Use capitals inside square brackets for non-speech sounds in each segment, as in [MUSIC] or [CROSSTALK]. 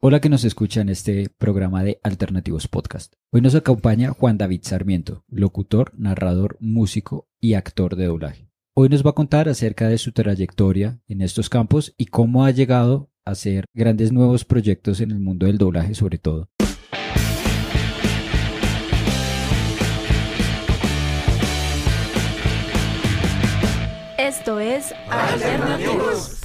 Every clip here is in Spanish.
Hola que nos escucha en este programa de Alternativos Podcast. Hoy nos acompaña Juan David Sarmiento, locutor, narrador, músico y actor de doblaje. Hoy nos va a contar acerca de su trayectoria en estos campos y cómo ha llegado a hacer grandes nuevos proyectos en el mundo del doblaje sobre todo. Esto es Alternativos.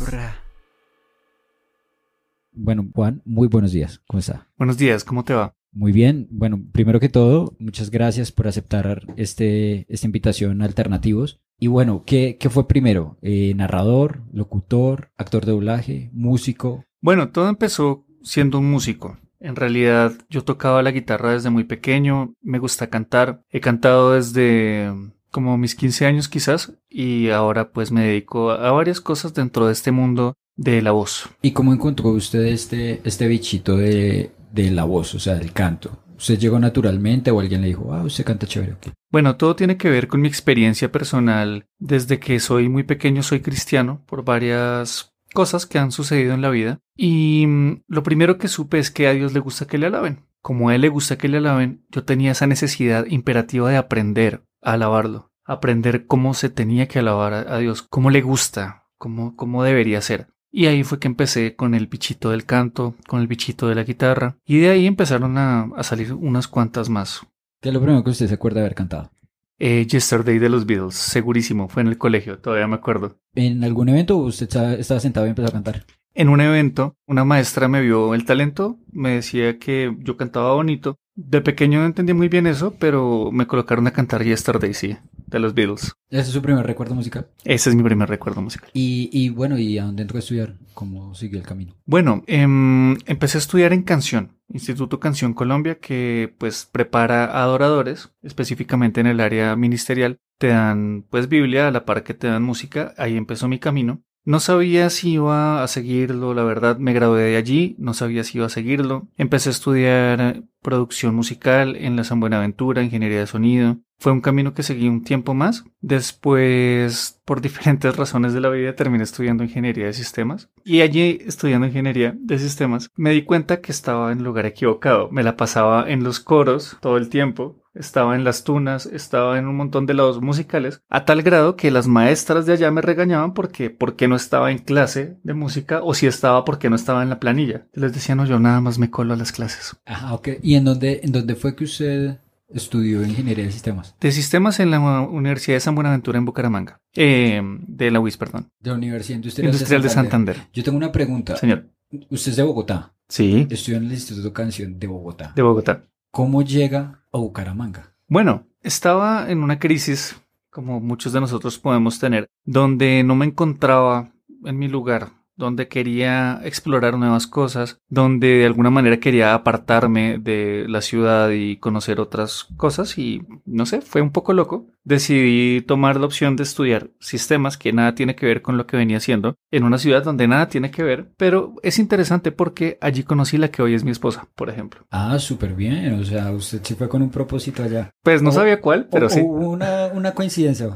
Bueno, Juan, muy buenos días. ¿Cómo está? Buenos días, ¿cómo te va? Muy bien. Bueno, primero que todo, muchas gracias por aceptar este, esta invitación a Alternativos. Y bueno, ¿qué, qué fue primero? Eh, ¿Narrador, locutor, actor de doblaje, músico? Bueno, todo empezó siendo un músico. En realidad yo tocaba la guitarra desde muy pequeño, me gusta cantar. He cantado desde como mis 15 años quizás y ahora pues me dedico a varias cosas dentro de este mundo de la voz. ¿Y cómo encontró usted este, este bichito de, de la voz, o sea, del canto? ¿Usted llegó naturalmente o alguien le dijo, ah, usted canta chévere? Bueno, todo tiene que ver con mi experiencia personal. Desde que soy muy pequeño soy cristiano por varias cosas que han sucedido en la vida. Y mm, lo primero que supe es que a Dios le gusta que le alaben. Como a Él le gusta que le alaben, yo tenía esa necesidad imperativa de aprender a alabarlo. Aprender cómo se tenía que alabar a Dios, cómo le gusta, cómo, cómo debería ser. Y ahí fue que empecé con el bichito del canto, con el bichito de la guitarra. Y de ahí empezaron a, a salir unas cuantas más. ¿Qué es lo primero que usted se acuerda de haber cantado? Eh, Yesterday de los Beatles, segurísimo, fue en el colegio, todavía me acuerdo. ¿En algún evento usted estaba sentado y empezó a cantar? En un evento, una maestra me vio el talento, me decía que yo cantaba bonito. De pequeño no entendí muy bien eso, pero me colocaron a cantar Yesterday, sí, de los Beatles. ¿Ese es su primer recuerdo musical? Ese es mi primer recuerdo musical. Y, y bueno, ¿y a dónde entró a estudiar? ¿Cómo siguió el camino? Bueno, eh, empecé a estudiar en canción, Instituto Canción Colombia, que pues prepara a adoradores, específicamente en el área ministerial. Te dan pues Biblia a la par que te dan música, ahí empezó mi camino. No sabía si iba a seguirlo, la verdad me gradué de allí, no sabía si iba a seguirlo. Empecé a estudiar producción musical en la San Buenaventura, ingeniería de sonido. Fue un camino que seguí un tiempo más. Después, por [LAUGHS] diferentes razones de la vida, terminé estudiando ingeniería de sistemas. Y allí, estudiando ingeniería de sistemas, me di cuenta que estaba en lugar equivocado. Me la pasaba en los coros todo el tiempo, estaba en las tunas, estaba en un montón de lados musicales, a tal grado que las maestras de allá me regañaban porque, porque no estaba en clase de música o si estaba porque no estaba en la planilla. Les decía, no, yo nada más me colo a las clases. Ajá, ok. ¿Y en dónde, en dónde fue que usted estudió ingeniería de sistemas? De sistemas en la Universidad de San Buenaventura en Bucaramanga. Eh, de la UIS, perdón. De la Universidad Industrial, Industrial de, Santander. de Santander. Yo tengo una pregunta. Señor. Usted es de Bogotá. Sí. Estudió en el Instituto de Canción de Bogotá. De Bogotá. ¿Cómo llega a Bucaramanga? Bueno, estaba en una crisis, como muchos de nosotros podemos tener, donde no me encontraba en mi lugar, donde quería explorar nuevas cosas, donde de alguna manera quería apartarme de la ciudad y conocer otras cosas y no sé, fue un poco loco. Decidí tomar la opción de estudiar sistemas que nada tiene que ver con lo que venía haciendo en una ciudad donde nada tiene que ver, pero es interesante porque allí conocí la que hoy es mi esposa, por ejemplo. Ah, súper bien, o sea, usted sí fue con un propósito allá. Pues no o, sabía cuál, pero o, sí. Una, una coincidencia,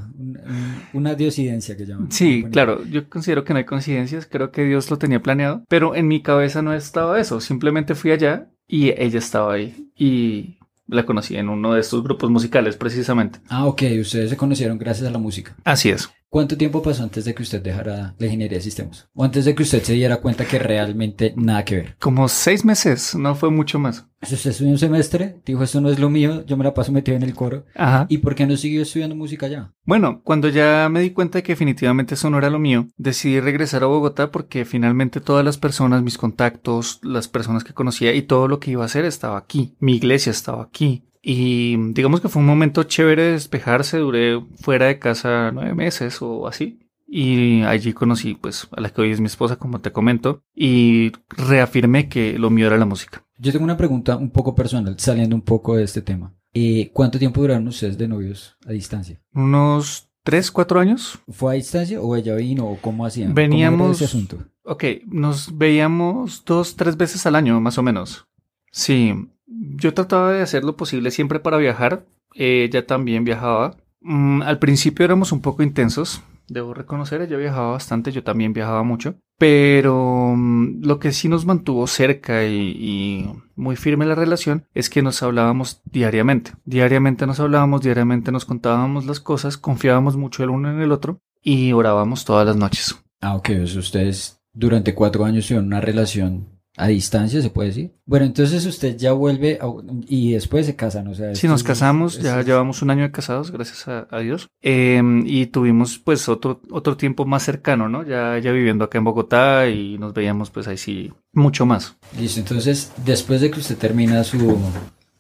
una diosidencia que llaman. Sí, claro, yo considero que no hay coincidencias, creo que Dios lo tenía planeado, pero en mi cabeza no estaba eso, simplemente fui allá y ella estaba ahí y la conocí en uno de estos grupos musicales precisamente. Ah, ok, ustedes se conocieron gracias a la música. Así es. ¿Cuánto tiempo pasó antes de que usted dejara la ingeniería de sistemas? ¿O antes de que usted se diera cuenta que realmente nada que ver? Como seis meses, no fue mucho más. Usted estudió un semestre, dijo esto no es lo mío, yo me la paso metido en el coro. Ajá. ¿Y por qué no siguió estudiando música ya? Bueno, cuando ya me di cuenta de que definitivamente eso no era lo mío, decidí regresar a Bogotá porque finalmente todas las personas, mis contactos, las personas que conocía y todo lo que iba a hacer estaba aquí. Mi iglesia estaba aquí. Y digamos que fue un momento chévere de despejarse, duré fuera de casa nueve meses o así. Y allí conocí pues a la que hoy es mi esposa, como te comento, y reafirmé que lo mío era la música. Yo tengo una pregunta un poco personal, saliendo un poco de este tema. Eh, ¿Cuánto tiempo duraron ustedes de novios a distancia? Unos tres, cuatro años. ¿Fue a distancia o ella vino o cómo hacían? Veníamos... ¿Cómo era ese asunto? Ok, nos veíamos dos, tres veces al año, más o menos. Sí, yo trataba de hacer lo posible siempre para viajar. Ella también viajaba. Mm, al principio éramos un poco intensos. debo reconocer, ella viajaba bastante, yo también viajaba mucho, pero mm, lo que sí nos mantuvo cerca y, y, muy firme la relación es que nos hablábamos diariamente. Diariamente nos hablábamos, diariamente nos contábamos las cosas, confiábamos mucho el uno en el otro y orábamos todas las noches. Ah, ok, ustedes durante cuatro años tuvieron una relación a distancia, se puede decir. Bueno, entonces usted ya vuelve y después se casan, o sea. Sí, nos casamos, ya llevamos un año de casados, gracias a, Dios. Em, y tuvimos pues otro, otro tiempo más cercano, ¿no? Ya, ya viviendo acá en Bogotá y nos veíamos pues ahí sí mucho más. Listo, entonces después de que usted termina su,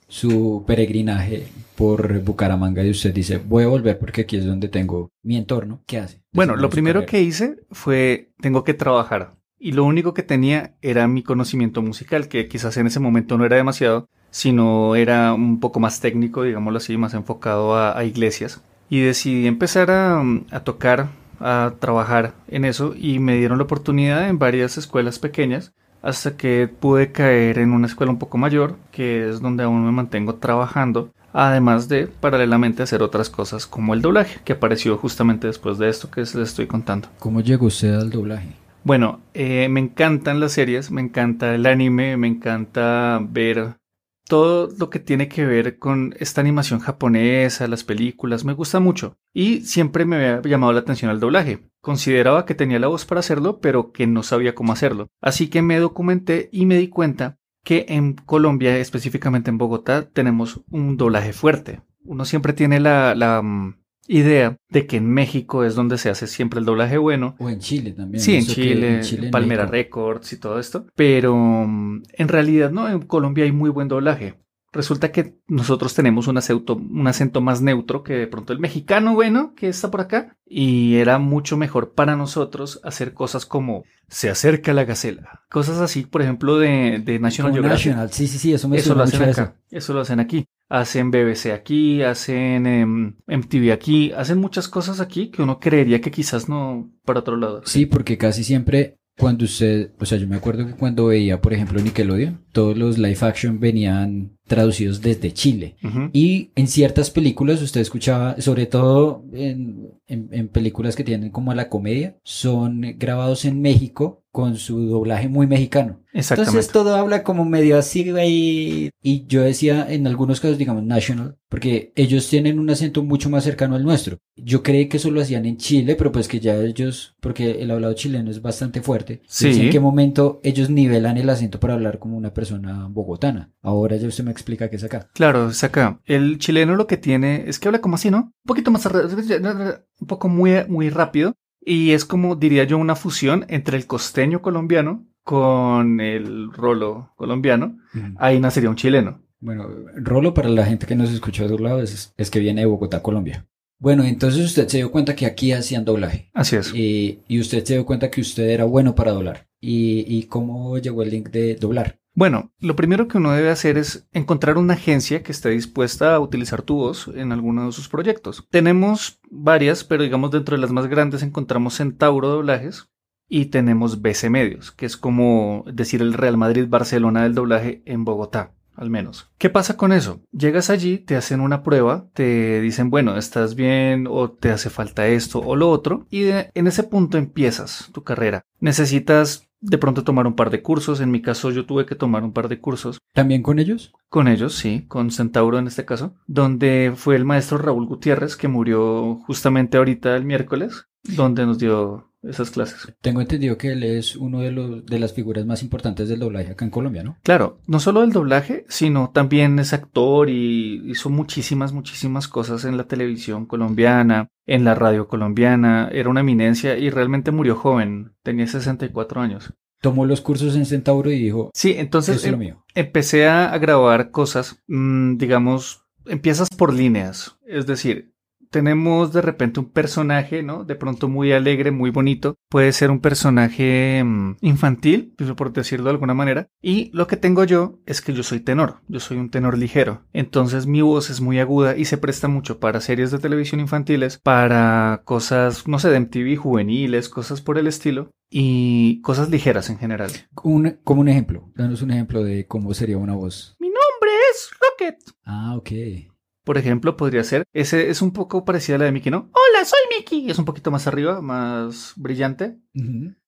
su peregrinaje por Bucaramanga y usted dice, voy a volver porque aquí es donde tengo mi entorno, ¿qué hace? Bueno, lo primero que hice fue, tengo que trabajar y lo único que tenía era mi conocimiento musical, que quizás en ese momento no era demasiado, sino era un poco más técnico, digámoslo así, más enfocado a, iglesias. Y decidí empezar a, a, tocar, a trabajar en eso y me dieron la oportunidad en varias escuelas pequeñas hasta que pude caer en una escuela un poco mayor, que es donde aún me mantengo trabajando, además de paralelamente hacer otras cosas como el doblaje, que apareció justamente después de esto que les estoy contando. ¿Cómo llegó usted al doblaje? Bueno, eh, me encantan las series, me encanta el anime, me encanta ver todo lo que tiene que ver con esta animación japonesa, las películas, me gusta mucho. Y siempre me había llamado la atención al doblaje. Consideraba que tenía la voz para hacerlo, pero que no sabía cómo hacerlo. Así que me documenté y me di cuenta que en Colombia, específicamente en Bogotá, tenemos un doblaje fuerte. Uno siempre tiene la, la mm, idea de que en México es donde se hace siempre el doblaje bueno. O en Chile también. Sí, en Chile, Palmera Records y todo esto. Pero mm, en realidad no, en Colombia hay muy buen doblaje. Resulta que nosotros tenemos un acento, un acento más neutro que de pronto el mexicano bueno que está por acá. Y era mucho mejor para nosotros hacer cosas como se acerca la gacela. Cosas así, por ejemplo, de, de National Geographic. National. Sí, sí, sí, eso me Eso lo hacen acá. Eso lo hacen aquí hacen BBC aquí, hacen MTV aquí, hacen muchas cosas aquí que uno creería que quizás no para otro lado. Sí, porque casi siempre cuando usted, o sea, yo me acuerdo que cuando veía, por ejemplo, Nickelodeon, todos los live action venían traducidos desde Chile. Y en ciertas películas usted escuchaba, sobre todo en, en, películas que tienen como la comedia, son grabados en México con su doblaje muy mexicano. Entonces todo habla como medio así, güey. Y yo decía en algunos casos, digamos, national, porque ellos tienen un acento mucho más cercano al nuestro. Yo creí que eso lo hacían en Chile, pero pues que ya ellos, porque el hablado chileno es bastante fuerte. Sí. ¿En qué momento ellos nivelan el acento para hablar como una persona bogotana? Ahora ya usted me explica que es acá. Claro, es acá. El chileno lo que tiene es que habla como así, ¿no? Un poquito más, un poco muy, muy rápido. Y es como, diría yo, una fusión entre el costeño colombiano con el rolo colombiano. Ahí nacería un chileno. Bueno, rolo para la gente que nos escucha de otro lado es, es que viene de Bogotá, Colombia. Bueno, entonces usted se dio cuenta que aquí hacían doblaje. Así es. Y, y usted se dio cuenta que usted era bueno para doblar. ¿Y, ¿Y cómo llegó el link de doblar? Bueno, lo primero que uno debe hacer es encontrar una agencia que esté dispuesta a utilizar tu voz en alguno de sus proyectos. Tenemos varias, pero digamos dentro de las más grandes encontramos Centauro Doblajes y tenemos BC Medios, que es como decir el Real Madrid Barcelona del doblaje en Bogotá al menos. ¿Qué pasa con eso? Llegas allí, te hacen una prueba, te dicen, bueno, estás bien o te hace falta esto o lo otro, y en ese punto empiezas tu carrera. Necesitas de pronto tomar un par de cursos, en mi caso yo tuve que tomar un par de cursos. ¿También con ellos? Con ellos, sí, con Centauro en este caso, donde fue el maestro Raúl Gutiérrez que murió justamente ahorita el miércoles, donde nos dio esas clases. Tengo entendido que él es uno de, los, de las figuras más importantes del doblaje acá en Colombia, ¿no? Claro, no solo del doblaje, sino también es actor y hizo muchísimas, muchísimas cosas en la televisión colombiana, en la radio colombiana, era una eminencia y realmente murió joven, tenía 64 años. Tomó los cursos en Centauro y dijo, sí, entonces em, empecé a, grabar cosas, mm, digamos, empiezas por líneas, es decir, tenemos de repente un personaje, ¿no? De pronto muy alegre, muy bonito. Puede ser un personaje mm, infantil, por decirlo de alguna manera. Y lo que tengo yo es que yo soy tenor, yo soy un tenor ligero. Entonces mi voz es muy aguda y se presta mucho para series de televisión infantiles, para cosas, no sé, de MTV juveniles, cosas por el estilo. Y cosas ligeras en general. como un ejemplo, danos un ejemplo de cómo sería una voz. Mi nombre es Rocket. Ah, ok. Por ejemplo, podría ser. Ese es un poco parecida a la de Mickey, ¿no? Hola, soy Mickey. Es un poquito más arriba, más brillante.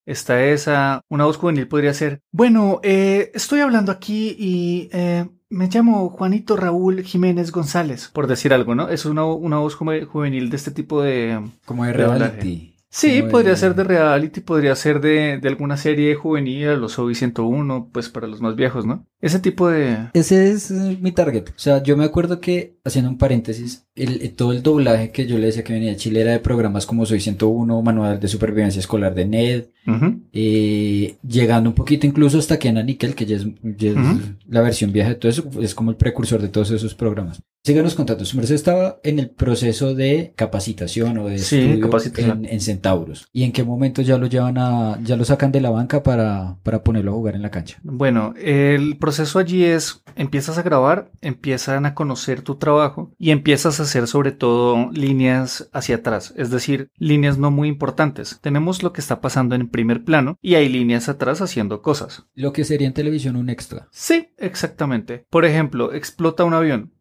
Está esa. Una voz juvenil podría ser. Bueno, eh, estoy hablando aquí y eh, me llamo Juanito Raúl Jiménez González, por decir algo, ¿no? Es una, una voz juvenil de este tipo de... Como de reality. Sí, podría ser de reality, podría ser de, de alguna serie juvenil, los OVI 101, pues para los más viejos, ¿no? Ese tipo de... Ese es mi target. O sea, yo me acuerdo que, haciendo un paréntesis, el, eh, todo el doblaje que yo le decía que venía de Chile era de programas como Soy 101, Manual de Supervivencia Escolar de NED, eh, llegando un poquito incluso hasta Kenan Nickel, que ya es, la versión vieja de todo eso, es como el precursor de todos esos programas. Síganos contando, su merced estaba en el proceso de capacitación o de estudio en, Centauros. ¿Y en qué momento ya lo llevan a, ya lo sacan de la banca para, para ponerlo a jugar en la cancha? Bueno, el proceso allí es, empiezas a grabar, empiezan a conocer tu trabajo y empiezas a hacer sobre todo líneas hacia atrás, es decir, líneas no muy importantes. Tenemos lo que está pasando en primer plano y hay líneas atrás haciendo cosas. Lo que sería en televisión un extra. Sí, exactamente. Por ejemplo, explota un avión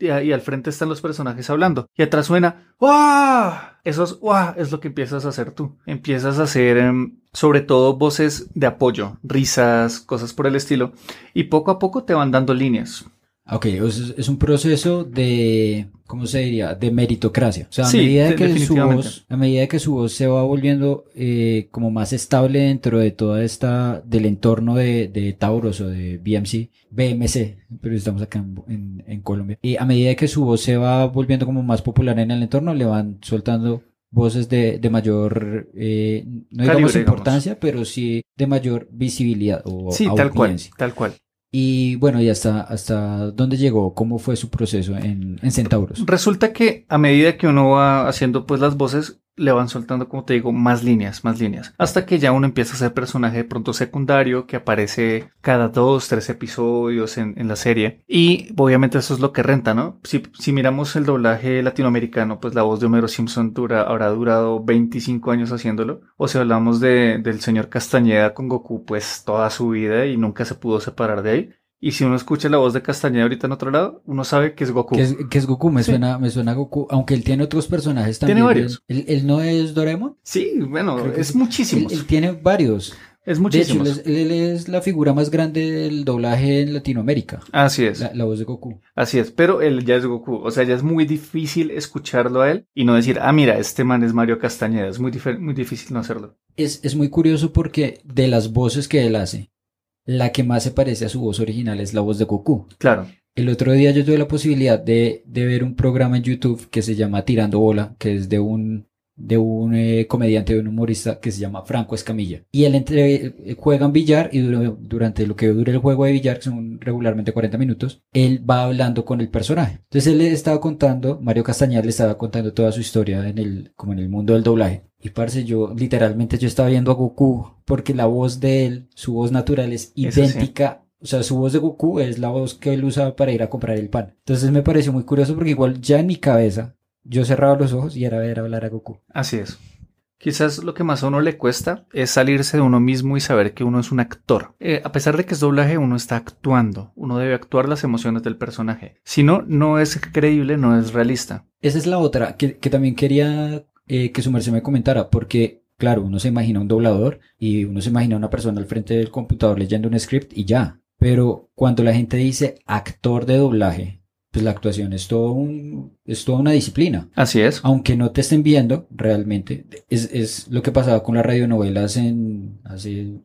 y, al frente están los personajes hablando. Y atrás suena ¡Wow! Eso es, ¡Wow! es lo que empiezas a hacer tú. Empiezas a hacer em, sobre todo voces de apoyo, risas, cosas por el estilo. Y poco a poco te van dando líneas. Ok, es un proceso de, ¿cómo se diría? De meritocracia. O sea, a, medida, que su voz, a medida que su voz se va volviendo eh, como más estable dentro de toda esta, del entorno de, de Tauros o de BMC, BMC, pero estamos acá en, en, Colombia. Y a medida que su voz se va volviendo como más popular en el entorno, le van soltando voces de, de mayor, eh, no digamos importancia, pero sí de mayor visibilidad o Sí, tal cual, tal cual. Y bueno, ¿y hasta, hasta dónde llegó? ¿Cómo fue su proceso en, en Centauros? Resulta que a medida que uno va haciendo pues las voces, le van soltando, como te digo, más líneas, más líneas. Hasta que ya uno empieza a ser personaje de pronto secundario que aparece cada dos, tres episodios en, la serie. Y obviamente eso es lo que renta, ¿no? Si, si, miramos el doblaje latinoamericano, pues la voz de Homero Simpson dura, habrá durado 25 años haciéndolo. O si hablamos de, del señor Castañeda con Goku, pues toda su vida y nunca se pudo separar de ahí. Y si uno escucha la voz de Castañeda ahorita en otro lado, uno sabe que es Goku. Que es, Goku, me suena, me suena Goku, aunque él tiene otros personajes también. Tiene varios. ¿Él, no es Doraemon? Sí, bueno, es muchísimo. Él, tiene varios. Es muchísimo. De hecho, él, es la figura más grande del doblaje en Latinoamérica. Así es. La, voz de Goku. Así es, pero él ya es Goku. O sea, ya es muy difícil escucharlo a él y no decir, ah, mira, este man es Mario Castañeda. Es muy, muy difícil no hacerlo. Es, es muy curioso porque de las voces que él hace, la que más se parece a su voz original es la voz de Goku. Claro. El otro día yo tuve la posibilidad de, de ver un programa en YouTube que se llama Tirando Bola, que es de un de un eh, comediante, de un humorista que se llama Franco Escamilla. Y él entre, juegan billar y durante lo que dure el juego de billar, que son regularmente 40 minutos, él va hablando con el personaje. Entonces él le estaba contando, Mario Castañar le estaba contando toda su historia en el, como en el mundo del doblaje. Y parce, yo literalmente yo estaba viendo a Goku porque la voz de él, su voz natural es idéntica O sea, su voz de Goku es la voz que él usa para ir a comprar el pan. Entonces me pareció muy curioso porque igual ya en mi cabeza yo cerraba los ojos y era ver hablar a Goku. Así es. Quizás lo que más a uno le cuesta es salirse de uno mismo y saber que uno es un actor. Eh, a pesar de que es doblaje, uno está actuando. Uno debe actuar las emociones del personaje. Si no, no es creíble, no es realista. Esa es la otra que, también quería eh, que su merced me comentara, porque claro, uno se imagina un doblador y uno se imagina una persona al frente del computador leyendo un script y ya. Pero cuando la gente dice actor de doblaje, pues la actuación es todo un, es toda una disciplina. Así es. Aunque no te estén viendo, realmente, es, es lo que pasaba con las radionovelas en hace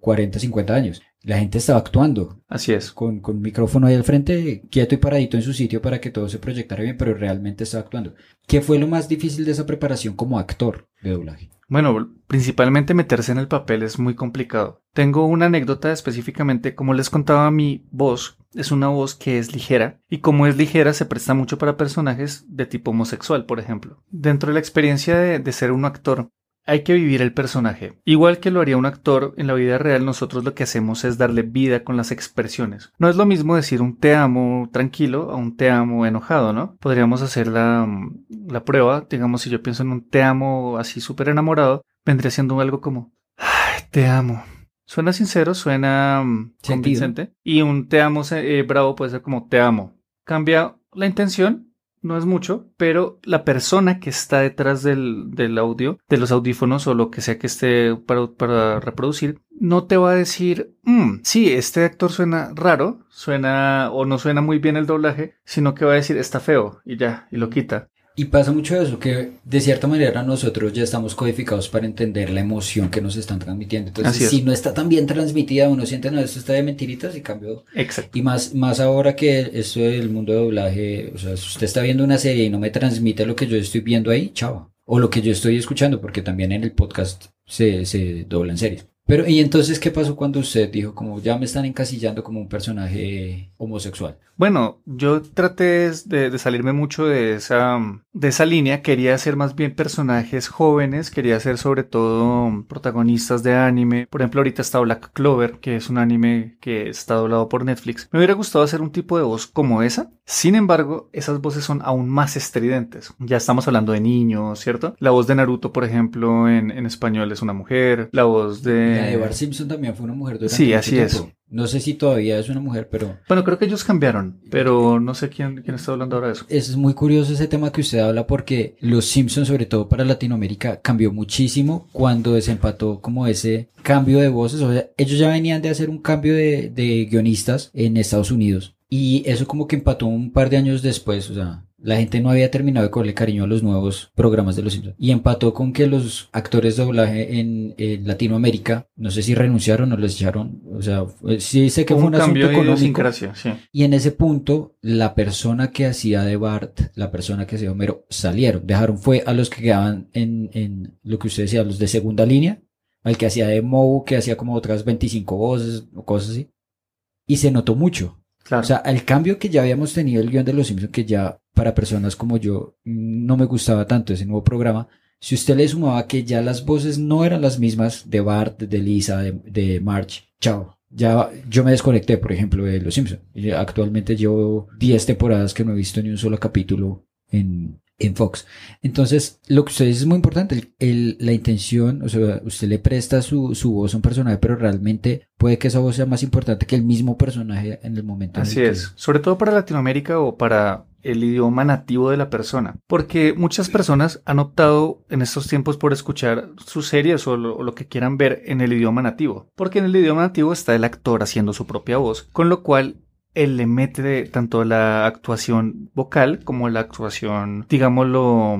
40, eh, 50 años. La gente estaba actuando. Así es. Con, con micrófono ahí al frente, quieto y paradito en su sitio para que todo se proyectara bien, pero realmente estaba actuando. ¿Qué fue lo más difícil de esa preparación como actor de doblaje? Bueno, principalmente meterse en el papel es muy complicado. Tengo una anécdota específicamente, como les contaba, mi voz es una voz que es ligera y como es ligera se presta mucho para personajes de tipo homosexual, por ejemplo. Dentro de la experiencia de, de ser un actor, hay que vivir el personaje. Igual que lo haría un actor, en la vida real nosotros lo que hacemos es darle vida con las expresiones. No es lo mismo decir un te amo tranquilo a un te amo enojado, ¿no? Podríamos hacer la, mm, la prueba, digamos, si yo pienso en un te amo así súper enamorado, vendría siendo algo como, ay, te amo. Suena sincero, suena mm, convincente. Y un te amo eh, bravo puede ser como te amo. Cambia la intención no es mucho, pero la persona que está detrás del, del audio, de los audífonos o lo que sea que esté para, para reproducir, no te va a decir, mm, sí, este actor suena raro, suena o no suena muy bien el doblaje, sino que va a decir, está feo y ya, y lo quita. Y pasa mucho eso, que de cierta manera nosotros ya estamos codificados para entender la emoción que nos están transmitiendo. Entonces, si no está tan bien transmitida, uno siente, no, esto está de mentiritas y cambio. Exacto. Y más, más ahora que esto del mundo de doblaje, o sea, si usted está viendo una serie y no me transmite lo que yo estoy viendo ahí, chao. O lo que yo estoy escuchando, porque también en el podcast se, se doblan series. Pero, ¿y entonces qué pasó cuando usted dijo como ya me están encasillando como un personaje homosexual? Bueno, yo traté de, salirme mucho de esa, de esa línea. Quería hacer más bien personajes jóvenes, quería hacer sobre todo protagonistas de anime. Por ejemplo, ahorita está Black Clover, que es un anime que está doblado por Netflix. Me hubiera gustado hacer un tipo de voz como esa. Sin embargo, esas voces son aún más estridentes. Ya estamos hablando de niños, ¿cierto? La voz de Naruto, por ejemplo, en, en español es una mujer. La voz de de Bart Simpson también fue una mujer durante Sí, así tiempo. es. No sé si todavía es una mujer, pero... Bueno, creo que ellos cambiaron, pero no sé quién, quién está hablando ahora de eso. Es muy curioso ese tema que usted habla porque Los Simpsons, sobre todo para Latinoamérica, cambió muchísimo cuando desempató como ese cambio de voces. O sea, ellos ya venían de hacer un cambio de, de guionistas en Estados Unidos. Y eso como que empató un par de años después, o sea, la gente no había terminado de cogerle cariño a los nuevos programas de los Simpsons. Y empató con que los actores de doblaje en, en Latinoamérica, no sé si renunciaron o les echaron. O sea, sí sé que fue un, cambio asunto económico. sí. Y en ese punto, la persona que hacía de Bart, la persona que hacía de Homero, salieron. Dejaron fue a los que quedaban en, en lo que usted decía, los de segunda línea, al que hacía de Moe, que hacía como otras 25 voces o cosas así. Y se notó mucho. O sea, el cambio que ya habíamos tenido el guion de Los Simpsons, que ya para personas como yo mm, no me gustaba tanto ese nuevo programa, si usted le sumaba que ya las voces no eran las mismas de Bart, de Lisa, de, de Marge, chao. Ya yo me desconecté, por ejemplo, de Los Simpsons. Actualmente llevo 10 temporadas que no he visto ni un solo capítulo en, en Fox. Entonces, lo que usted dice es muy importante. El, el- la intención, o sea, usted le presta su, su voz a un personaje, pero realmente puede que esa voz sea más importante que el mismo personaje en el momento. en el Así que- es, sobre todo para Latinoamérica o para el idioma nativo de la persona, porque muchas personas han optado en estos tiempos por escuchar sus series o lo, o lo que quieran ver en el idioma nativo, porque en el idioma nativo está el actor haciendo su propia voz, con lo cual él le mete tanto la actuación vocal como la actuación, digámoslo,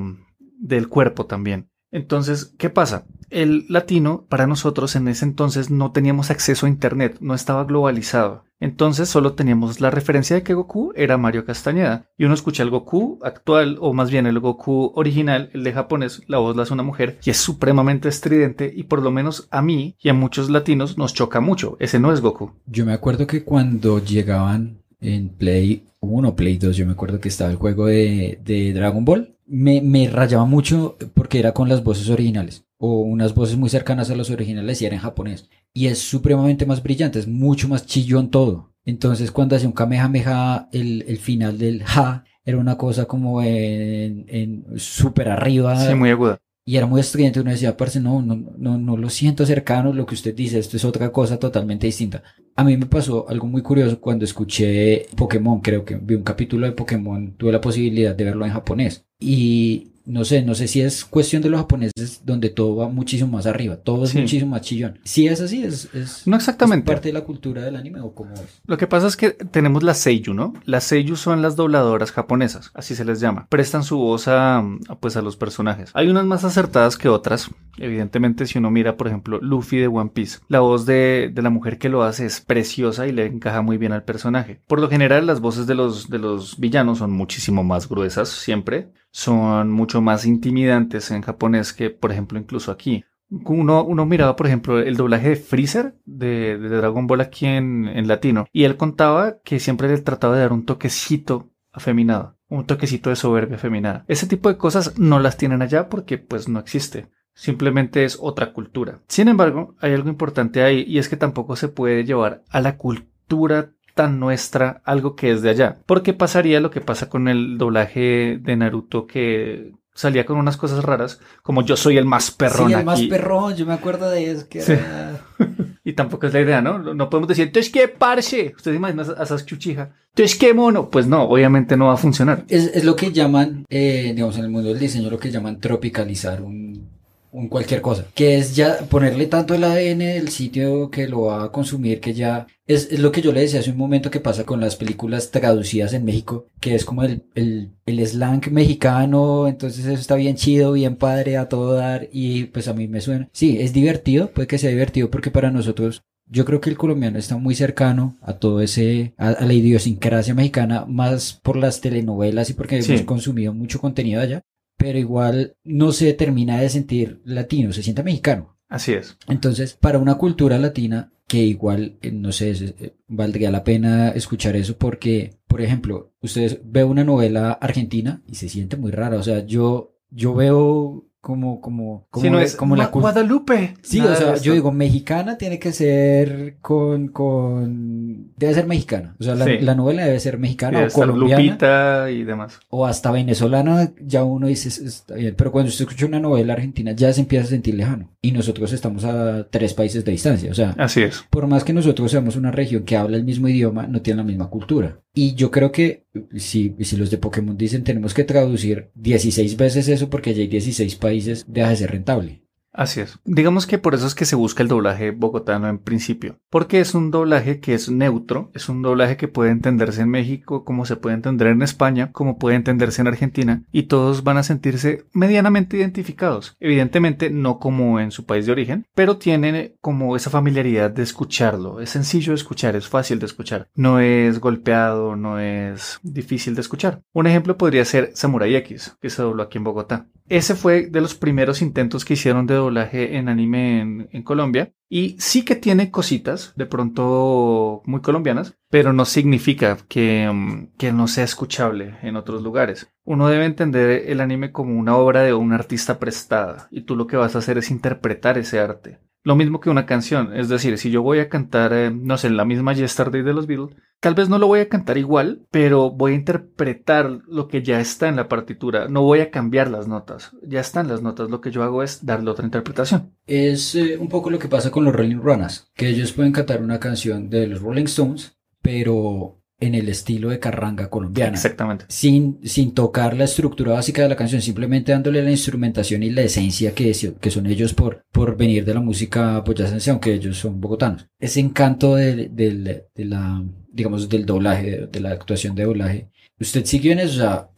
del cuerpo también. Entonces, ¿qué pasa? El latino, para nosotros en ese entonces no teníamos acceso a Internet, no estaba globalizado. Entonces solo teníamos la referencia de que Goku era Mario Castañeda. Y uno escucha el Goku actual, o más bien el Goku original, el de japonés, la voz la hace una mujer, y es supremamente estridente, y por lo menos a mí y a muchos latinos nos choca mucho. Ese no es Goku. Yo me acuerdo que cuando llegaban en Play 1, Play 2, yo me acuerdo que estaba el juego de, de Dragon Ball. Me, me rayaba mucho porque era con las voces originales o unas voces muy cercanas a las originales y era en japonés. Y es supremamente más brillante, es mucho más chillón todo. Entonces cuando hacía un Kamehameha, el, el final del ha era una cosa como en, en súper arriba. Sí, muy aguda. Y era muy estridente, uno decía, parce, no, no, no, no lo siento cercano, lo que usted dice, esto es otra cosa totalmente distinta. A mí me pasó algo muy curioso cuando escuché Pokémon, creo que vi un capítulo de Pokémon, tuve la posibilidad de verlo en japonés. Y no sé, no sé si es cuestión de los japoneses donde todo va muchísimo más arriba, todo es Sí. muchísimo más chillón. Si es así, es, es, No es exactamente. parte de la cultura del anime o cómo es. Lo que pasa es que tenemos las Seiyu, ¿no? Las Seiyu son las dobladoras japonesas, así se les llama. Prestan su voz a, a, pues a los personajes. Hay unas más acertadas que otras. Evidentemente, si uno mira, por ejemplo, Luffy de One Piece, la voz de, de la mujer que lo hace es preciosa y le encaja muy bien al personaje. Por lo general, las voces de los, de los villanos son muchísimo más gruesas siempre. Son mucho más intimidantes en japonés que, por ejemplo, incluso aquí. Uno, uno miraba, por ejemplo, el doblaje de Freezer de, Dragon Ball aquí en, en latino. Y él contaba que siempre le trataba de dar un toquecito afeminado. Un toquecito de soberbia afeminada. Ese tipo de cosas no las tienen allá porque pues no existe. Simplemente es otra cultura. Sin embargo, hay algo importante ahí y es que tampoco se puede llevar a la cultura tan nuestra algo que es de allá. Porque pasaría lo que pasa con el doblaje de Naruto que salía con unas cosas raras, como yo soy el más perrón Sí, el más aquí. perrón, yo me acuerdo de eso. Que Sí. era- [LAUGHS] Y tampoco es la idea, ¿no? No podemos decir, entonces qué parce. Ustedes imaginan a esas chuchijas. Entonces qué mono. Pues no, obviamente no va a funcionar. Es, es lo que llaman, eh, digamos, en el mundo del diseño, lo que llaman tropicalizar un, un cualquier cosa. Que es ya ponerle tanto el ADN del sitio que lo va a consumir, que ya es, es lo que yo le decía hace un momento que pasa con las películas traducidas en México, que es como el, el, el slang mexicano, entonces eso está bien chido, bien padre a todo dar y pues a mí me suena. Sí, es divertido, puede que sea divertido porque para nosotros yo creo que el colombiano está muy cercano a todo ese, a, a la idiosincrasia mexicana, más por las telenovelas y porque Sí. hemos consumido mucho contenido allá, pero igual no se termina de sentir latino, se siente mexicano. Así es. Entonces, para una cultura latina, que igual, eh, no sé, eh, valdría la pena escuchar eso porque, por ejemplo, ustedes ven una novela argentina y se siente muy rara, o sea, yo, yo veo como, como, como, no es como la. Guadalupe. Sí, Nada o sea, yo digo, mexicana tiene que ser con, con, debe ser mexicana. O sea, la, Sí. la novela debe ser mexicana Debe o colombiana Lupita y demás. o hasta venezolana, ya uno dice, "Es- está bien. Pero cuando usted escucha una novela argentina, ya se empieza a sentir lejano. Y nosotros estamos a tres países de distancia. O sea, Así es. por más que nosotros seamos una región que habla el mismo idioma, no tiene la misma cultura. Y yo creo que si, los de Pokémon dicen tenemos que traducir 16 veces eso porque ya hay 16 países, deja de ser rentable. Así es. Digamos que por eso es que se busca el doblaje bogotano en principio. Porque es un doblaje que es neutro, es un doblaje que puede entenderse en México, como se puede entender en España, como puede entenderse en Argentina, y todos van a sentirse medianamente identificados. Evidentemente no como en su país de origen, pero tienen como esa familiaridad de escucharlo. Es sencillo de escuchar, es fácil de escuchar. No es golpeado, no es difícil de escuchar. Un ejemplo podría ser Samurai X, que se dobló aquí en Bogotá. Ese fue de los primeros intentos que hicieron de doblaje en anime en, en Colombia. Y sí que tiene cositas, de pronto muy colombianas, pero no significa que, mm, que no sea escuchable en otros lugares. Uno debe entender el anime como una obra de un artista prestada, y tú lo que vas a hacer es interpretar ese arte. Lo mismo que una canción, es decir, si yo voy a cantar, eh, no sé, la misma Yesterday de los Beatles, tal vez no lo voy a cantar igual, pero voy a interpretar lo que ya está en la partitura, no voy a cambiar las notas, ya están las notas, lo que yo hago es darle otra interpretación. Es eh, un poco lo que pasa con los Rolling Runners, que ellos pueden cantar una canción de los Rolling Stones, pero en el estilo de carranga colombiana. Exactamente. Sin, sin tocar la estructura básica de la canción, simplemente dándole la instrumentación y la esencia que, es- que son ellos por, por venir de la música boyacense, aunque ellos son bogotanos. Ese encanto del, del- de la, digamos, del doblaje, de, de la actuación de doblaje. Usted siguió en eso, o sea,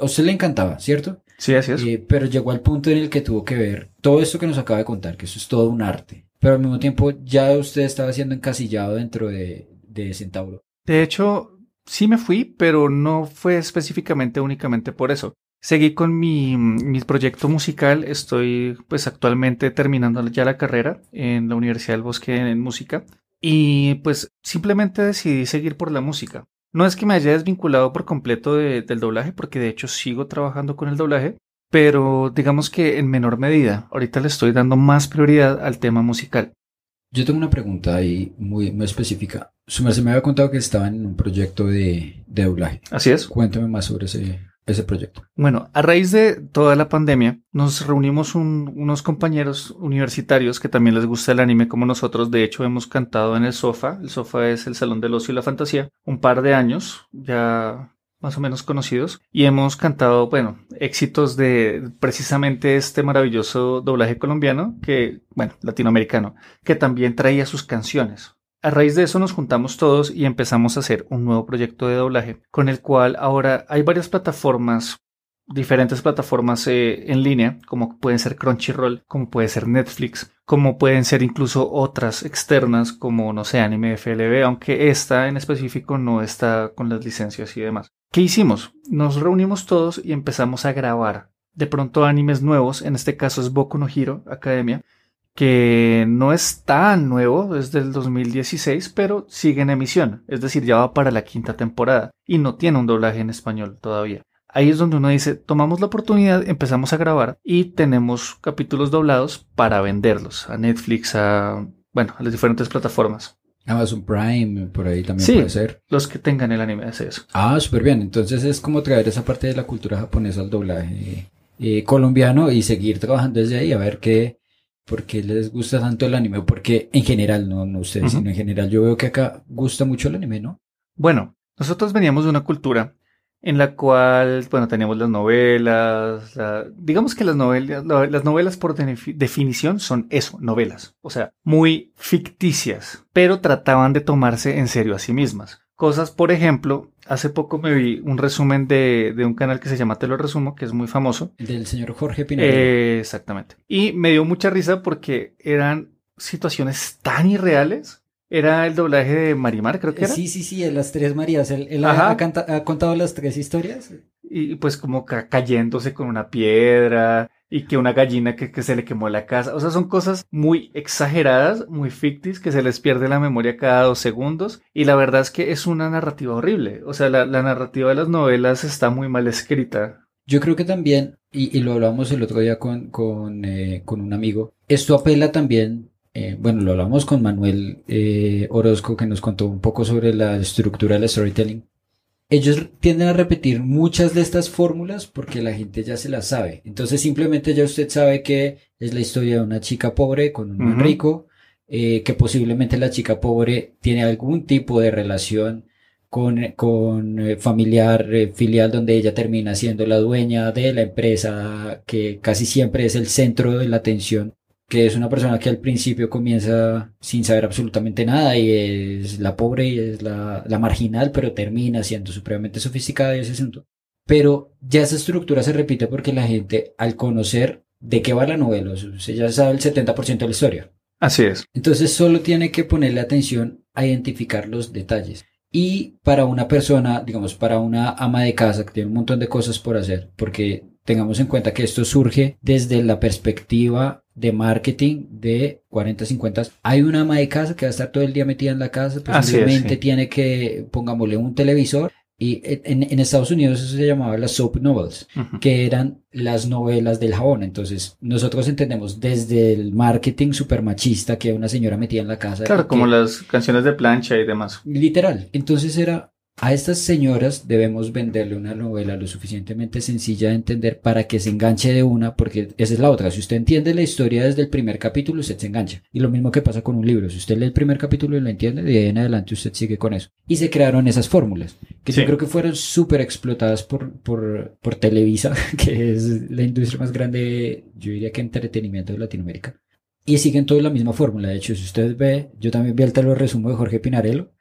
a usted le encantaba, ¿cierto? Sí, así es. Eh, pero llegó al punto en el que tuvo que ver todo esto que nos acaba de contar, que eso es todo un arte. Pero al mismo tiempo ya usted estaba siendo encasillado dentro de, de Centauro. De hecho, sí me fui, pero no fue específicamente únicamente por eso. Seguí con mi, mi proyecto musical. Estoy, pues, actualmente terminando ya la carrera en la Universidad del Bosque en música. Y, pues, simplemente decidí seguir por la música. No es que me haya desvinculado por completo de- del doblaje, porque de hecho sigo trabajando con el doblaje, pero digamos que en menor medida. Ahorita le estoy dando más prioridad al tema musical. Yo tengo una pregunta ahí muy, muy específica. Su merced me había contado que estaban en un proyecto de, de doblaje. Así es. Cuéntame más sobre ese, ese proyecto. Bueno, a raíz de toda la pandemia, nos reunimos un- unos compañeros universitarios que también les gusta el anime como nosotros. De hecho, hemos cantado en el sofá. El sofá es el Salón del Ocio y la Fantasía. Un par de años, ya más o menos conocidos. Y hemos cantado, bueno, éxitos de precisamente este maravilloso doblaje colombiano, que, bueno, latinoamericano, que también traía sus canciones. A raíz de eso nos juntamos todos y empezamos a hacer un nuevo proyecto de doblaje, con el cual ahora hay varias plataformas, diferentes plataformas eh, en línea, como pueden ser Crunchyroll, como puede ser Netflix, como pueden ser incluso otras externas, como no sé, Anime FLB, aunque esta en específico no está con las licencias y demás. ¿Qué hicimos? Nos reunimos todos y empezamos a grabar de pronto animes nuevos, en este caso es Boku no Hero Academia, que no es tan nuevo, es del 2016, pero sigue en emisión, es decir, ya va para la quinta temporada y no tiene un doblaje en español todavía. Ahí es donde uno dice, tomamos la oportunidad, empezamos a grabar y tenemos capítulos doblados para venderlos a Netflix, a, bueno, a las diferentes plataformas. Amazon Prime, por ahí también Sí. puede ser. Los que tengan el anime hace eso. Ah, súper bien. Entonces es como traer esa parte de la cultura japonesa al doblaje eh, colombiano y seguir trabajando desde ahí a ver qué, por qué les gusta tanto el anime, porque en general, no, no ustedes, sino en general yo veo que acá gusta mucho el anime, ¿no? Bueno, nosotros veníamos de una cultura en la cual, bueno, teníamos las novelas, la- digamos que las novelas, la- las novelas por defi- definición son eso, novelas, o sea, muy ficticias, pero trataban de tomarse en serio a sí mismas. Cosas, por ejemplo, hace poco me vi un resumen de, de un canal que se llama Te lo resumo, que es muy famoso. Del señor Jorge Pinarello. Eh, exactamente. Y me dio mucha risa porque eran situaciones tan irreales. Era el doblaje de Marimar, creo que era. Sí, sí, sí, las tres Marías. Él, él ha canta- ha contado las tres historias. y pues como ca- cayéndose con una piedra y que una gallina que, que se le quemó la casa. O sea, son cosas muy exageradas, muy ficticias, que se les pierde la memoria cada dos segundos. Y la verdad es que es una narrativa horrible. O sea, la, la narrativa de las novelas está muy mal escrita. Yo creo que también, y, y lo hablamos el otro día con, con, eh, con un amigo, esto apela también, eh, bueno, lo hablamos con Manuel eh, Orozco, que nos contó un poco sobre la estructura del storytelling. Ellos tienden a repetir muchas de estas fórmulas porque la gente ya se las sabe. Entonces simplemente ya usted sabe que es la historia de una chica pobre con un Ujú. rico, eh, que posiblemente la chica pobre tiene algún tipo de relación con, con eh, familiar, eh, filial, donde ella termina siendo la dueña de la empresa, que casi siempre es el centro de la atención, que es una persona que al principio comienza sin saber absolutamente nada y es la pobre y es la, la marginal, pero termina siendo supremamente sofisticada y ese asunto. Pero ya esa estructura se repite porque la gente, al conocer de qué va la novela, o sea, ya sabe el 70% de la historia. Así es. Entonces solo tiene que ponerle atención a identificar los detalles. Y para una persona, digamos, para una ama de casa que tiene un montón de cosas por hacer, porque tengamos en cuenta que esto surge desde la perspectiva de marketing de 40-50. Hay una ama de casa que va a estar todo el día metida en la casa, es, posiblemente sí. tiene que, pongámosle un televisor. Y en, en Estados Unidos eso se llamaba las soap novels que eran las novelas del jabón. Entonces, nosotros entendemos desde el marketing super machista que una señora metía en la casa. Claro, como que- las canciones de plancha y demás. Literal. Entonces era, a estas señoras debemos venderle una novela lo suficientemente sencilla de entender para que se enganche de una, porque esa es la otra. Si usted entiende la historia desde el primer capítulo, usted se engancha. Y lo mismo que pasa con un libro. Si usted lee el primer capítulo y lo entiende, de ahí en adelante usted sigue con eso. Y se crearon esas fórmulas, que Sí. yo creo que fueron súper explotadas por, por, por Televisa, [LAUGHS] que es la industria más grande, yo diría que entretenimiento de Latinoamérica. Y siguen toda la misma fórmula. De hecho, si usted ve, yo también vi el resumo de Jorge Pinarello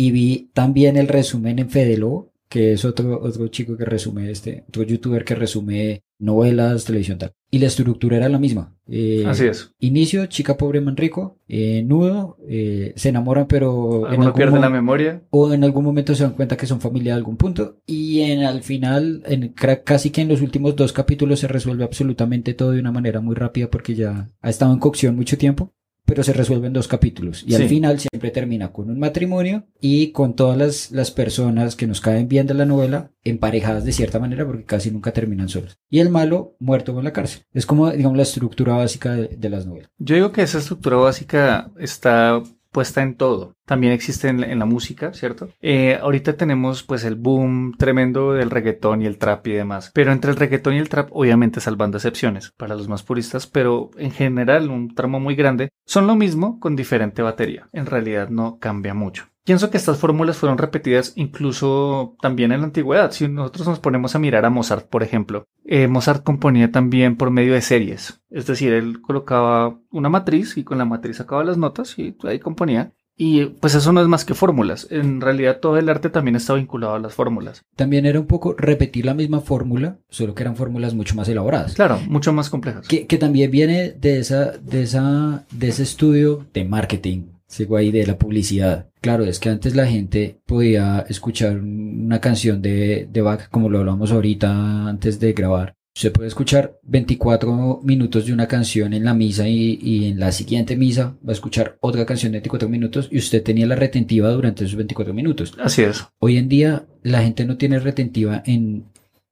y vi también el resumen en Fede Lobo, que es otro, otro chico que resume este, otro youtuber que resume novelas, televisión tal. Y la estructura era la misma. Eh, Así es. Inicio, chica pobre, man rico, eh, nudo, eh, se enamoran pero en Alguno algún pierde mo- la memoria. o en algún momento se dan cuenta que son familia de algún punto y en al final en casi que en los últimos dos capítulos se resuelve absolutamente todo de una manera muy rápida porque ya ha estado en cocción mucho tiempo pero se resuelve en dos capítulos. Y Sí. al final siempre termina con un matrimonio y con todas las, las personas que nos caen bien de la novela emparejadas de cierta manera porque casi nunca terminan solos y el malo muerto en la cárcel. Es como digamos la estructura básica de, de las novelas. Yo digo que esa estructura básica está puesta en todo. También existe en la, música, ¿cierto? Eh, ahorita tenemos pues el boom tremendo del reggaetón y el trap y demás. Pero entre el reggaetón y el trap, obviamente salvando excepciones para los más puristas, pero en general un tramo muy grande, son lo mismo con diferente batería. En realidad no cambia mucho. Pienso que estas fórmulas fueron repetidas incluso también en la antigüedad. Si nosotros nos ponemos a mirar a Mozart, por ejemplo, eh, Mozart componía también por medio de series. Es decir, él colocaba una matriz y con la matriz sacaba las notas y ahí componía. Y pues eso no es más que fórmulas. En realidad todo el arte también está vinculado a las fórmulas. también era un poco repetir la misma fórmula solo que eran fórmulas mucho más elaboradas Claro, mucho más complejas. que, que también viene de esa, de esa, de ese estudio de marketing, sigo ahí de la publicidad. Claro, es que antes la gente podía escuchar una canción de, de Bach, como lo hablamos ahorita antes de grabar. Se puede escuchar 24 minutos de una canción en la misa y, y en la siguiente misa va a escuchar otra canción de 24 minutos y usted tenía la retentiva durante esos 24 minutos. Así es. Hoy en día la gente no tiene retentiva en,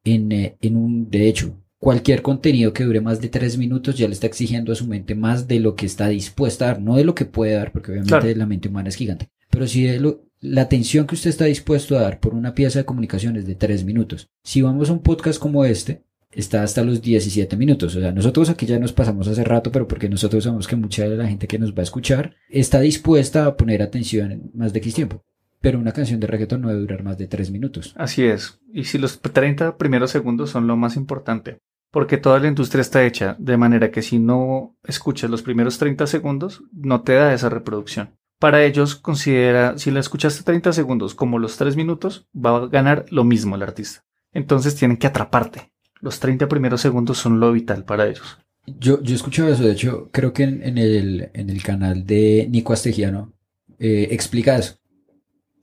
en, eh, en un, de hecho, cualquier contenido que dure más de tres minutos ya le está exigiendo a su mente más de lo que está dispuesta a dar, no de lo que puede dar, porque obviamente Claro. la mente humana es gigante, pero sí de lo- la atención que usted está dispuesto a dar por una pieza de comunicación es de tres minutos. Si vamos a un podcast como este, está hasta los 17 minutos. O sea, nosotros aquí ya nos pasamos hace rato, pero porque nosotros sabemos que mucha de la gente que nos va a escuchar está dispuesta a poner atención en más de X tiempo. Pero una canción de reggaeton no debe durar más de 3 minutos. Así es. Y si los 30 primeros segundos son lo más importante. Porque toda la industria está hecha de manera que si no escuchas los primeros 30 segundos, no te da esa reproducción. Para ellos, considera, si la escuchaste 30 segundos como los 3 minutos, va a ganar lo mismo el artista. Entonces tienen que atraparte. Los 30 primeros segundos son lo vital para ellos. Yo, yo he escuchado eso, de hecho, creo que en, el, en el canal de Nico Astegiano eh, explica eso.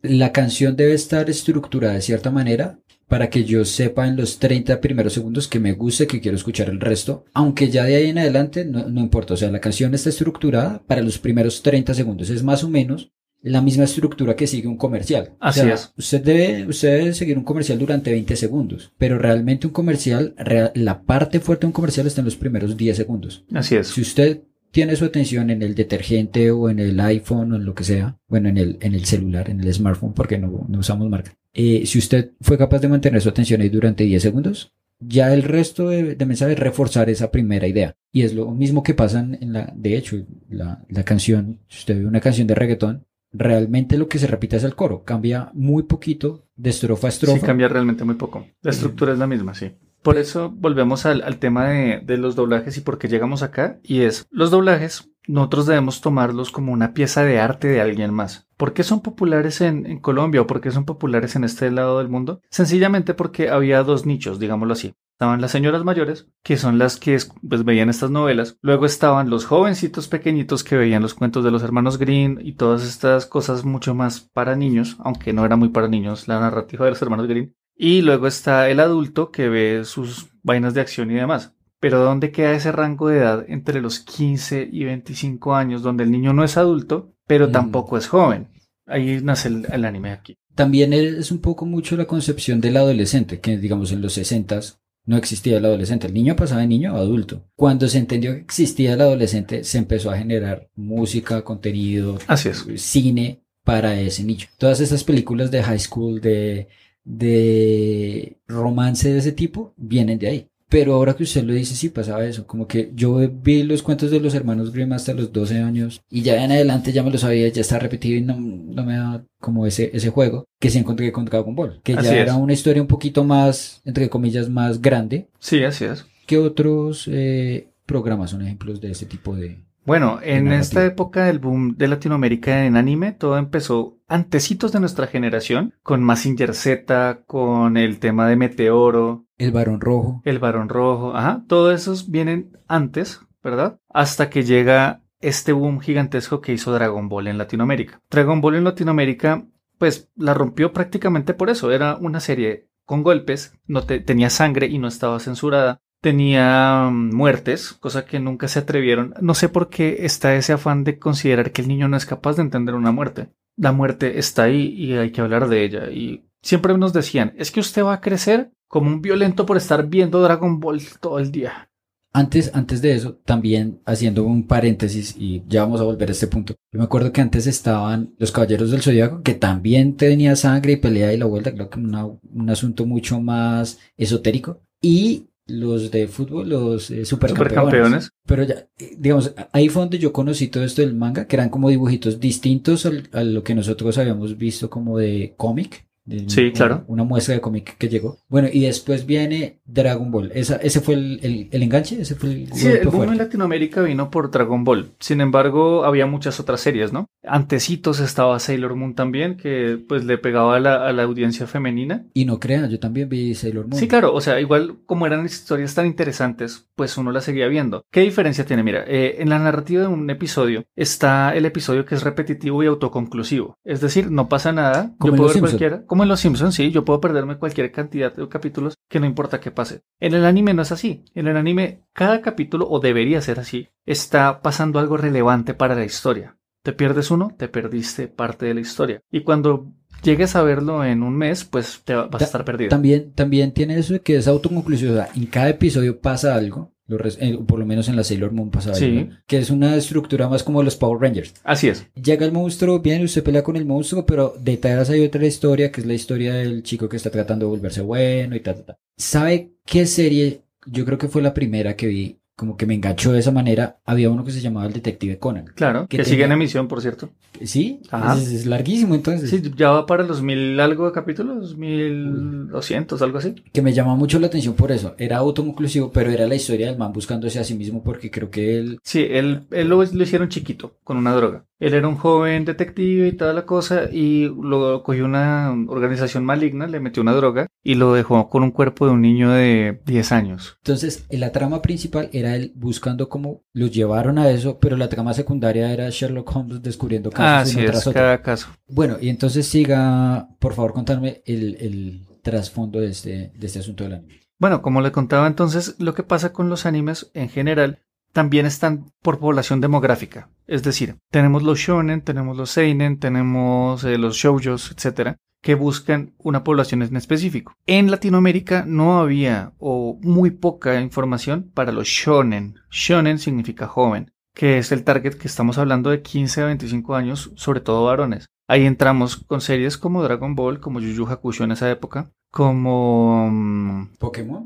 La canción debe estar estructurada de cierta manera para que yo sepa en los 30 primeros segundos que me guste, que quiero escuchar el resto, aunque ya de ahí en adelante no, no importa, o sea, la canción está estructurada para los primeros 30 segundos, es más o menos la misma estructura que sigue un comercial. Así es. Usted debe, usted debe seguir un comercial durante 20 segundos, pero realmente un comercial, la parte fuerte de un comercial está en los primeros 10 segundos. Así es. Si usted tiene su atención en el detergente o en el iPhone o en lo que sea, bueno, en el, en el celular, en el smartphone, porque no, no usamos marca. Eh, si usted fue capaz de mantener su atención ahí durante 10 segundos, ya el resto de, de mensajes reforzar esa primera idea. Y es lo mismo que pasa en la, de hecho, la, la canción, si usted ve una canción de reggaetón, realmente lo que se repite es el coro. Cambia muy poquito de estrofa a estrofa. Sí, cambia realmente muy poco. La estructura es la misma, sí. Por eso volvemos al, tema de, de, los doblajes y por qué llegamos acá. Y es, los doblajes, nosotros debemos tomarlos como una pieza de arte de alguien más. ¿Por qué son populares en, en Colombia o por qué son populares en este lado del mundo? Sencillamente porque había dos nichos, digámoslo así. Estaban las señoras mayores, que son las que pues, veían estas novelas. Luego estaban los jovencitos pequeñitos que veían los cuentos de los hermanos Green y todas estas cosas mucho más para niños, aunque no era muy para niños la narrativa de los hermanos Green. Y luego está el adulto que ve sus vainas de acción y demás. Pero ¿dónde queda ese rango de edad entre los 15 y 25 años, donde el niño no es adulto, pero mm. tampoco es joven? Ahí nace el, el anime aquí. También es un poco mucho la concepción del adolescente, que digamos en los 60 no existía el adolescente. El niño pasaba de niño a adulto. Cuando se entendió que existía el adolescente, se empezó a generar música, contenido, Así es. cine para ese nicho. Todas esas películas de high school, de, de romance de ese tipo, vienen de ahí. Pero ahora que usted lo dice, sí pasaba eso. Como que yo vi los cuentos de los hermanos Grimm hasta los 12 años y ya en adelante ya me lo sabía, ya está repetido y no, no me da como ese, ese juego que sí encontré con Dragon Ball. Que Así ya es. era una historia un poquito más, entre comillas, más grande. Sí, así es. ¿Qué otros eh, programas son ejemplos de ese tipo de, Bueno, en esta época del boom de Latinoamérica en anime, todo empezó antecitos de nuestra generación, con Massinger Z, con el tema de Meteoro, El Barón Rojo? el Barón Rojo, ajá, todos esos vienen antes, ¿verdad? Hasta que llega este boom gigantesco que hizo Dragon Ball en Latinoamérica. Dragon Ball en Latinoamérica, pues la rompió prácticamente por eso, era una serie con golpes, no te- tenía sangre y no estaba censurada. Tenía mm, muertes, cosa que nunca se atrevieron. No sé por qué está ese afán de considerar que el niño no es capaz de entender una muerte. La muerte está ahí y hay que hablar de ella. Y siempre nos decían, es que usted va a crecer como un violento por estar viendo Dragon Ball todo el día. Antes, antes de eso, también haciendo un paréntesis, y ya vamos a volver a este punto. Yo me acuerdo que antes estaban los Caballeros del Zodiaco, que también tenía sangre y pelea y la vuelta, creo que una- un asunto mucho más esotérico. Y los de fútbol, los eh, supercampeones. Supercampeones. Pero ya, eh, digamos, ahí fue donde yo conocí todo esto del manga, que eran como dibujitos distintos al- a lo que nosotros habíamos visto como de cómic. De Sí, una- claro. Una muestra de cómic que llegó. Bueno, y después viene Dragon Ball. Esa, ese fue el, el- el enganche, ese fue el Sí, el boom fuerte. en Latinoamérica vino por Dragon Ball. Sin embargo, había muchas otras series, ¿no? Antecitos estaba Sailor Moon también, que pues le pegaba a la, a la audiencia femenina. Y no crean, yo también vi Sailor Moon. Sí, claro, o sea, igual como eran historias tan interesantes, pues uno las seguía viendo. ¿Qué diferencia tiene? Mira, eh, en la narrativa de un episodio está el episodio que es repetitivo y autoconclusivo. Es decir, no pasa nada. Como yo puedo ver cualquiera. Como en Los Simpsons, sí, yo puedo perderme cualquier cantidad de capítulos que no importa qué pase. En el anime no es así. En el anime, cada capítulo, o debería ser así, está pasando algo relevante para la historia. Te pierdes uno, te perdiste parte de la historia. Y cuando llegues a verlo en un mes, pues te va- vas a Ta- estar perdido. También, también tiene eso de que es autoconclusivo. O sea, en cada episodio pasa algo. Lo res- eh, por lo menos en la Sailor Moon pasa Sí. Que es una estructura más como los Power Rangers. Así es. Llega el monstruo, viene, usted pelea con el monstruo, pero detrás hay otra historia, que es la historia del chico que está tratando de volverse bueno y ta, ta, ta. ¿Sabe qué serie yo creo que fue la primera que vi, como que me enganchó de esa manera. Había uno que se llamaba el Detective Conan. Claro, que, Que sigue en emisión, por cierto. Sí, es, es larguísimo entonces. Sí, ya va para los mil algo de capítulos, mil doscientos, algo así. Que me llama mucho la atención por eso. Era autoconclusivo, pero era la historia del man buscándose a sí mismo porque creo que él... Sí, él, él lo, lo hicieron chiquito, con una droga. Él era un joven detective y toda la cosa, y lo cogió una organización maligna, le metió una droga y lo dejó con un cuerpo de un niño de 10 años. Entonces, la trama principal era él buscando cómo los llevaron a eso, pero la trama secundaria era Sherlock Holmes descubriendo casos Así uno es, tras otro. cada caso. Bueno, y entonces siga, por favor, contarme el, el trasfondo de este, de este asunto del anime. Bueno, como le contaba entonces, lo que pasa con los animes en general también están por población demográfica. Es decir, tenemos los shonen, tenemos los seinen, tenemos eh, los shoujos, etcétera, que buscan una población en específico. En Latinoamérica no había o muy poca información para los shonen. Shonen significa joven, que es el target que estamos hablando de 15 a 25 años, sobre todo varones. Ahí entramos con series como Dragon Ball, como Yu Yu Hakusho en esa época, como mm, ¿Pokémon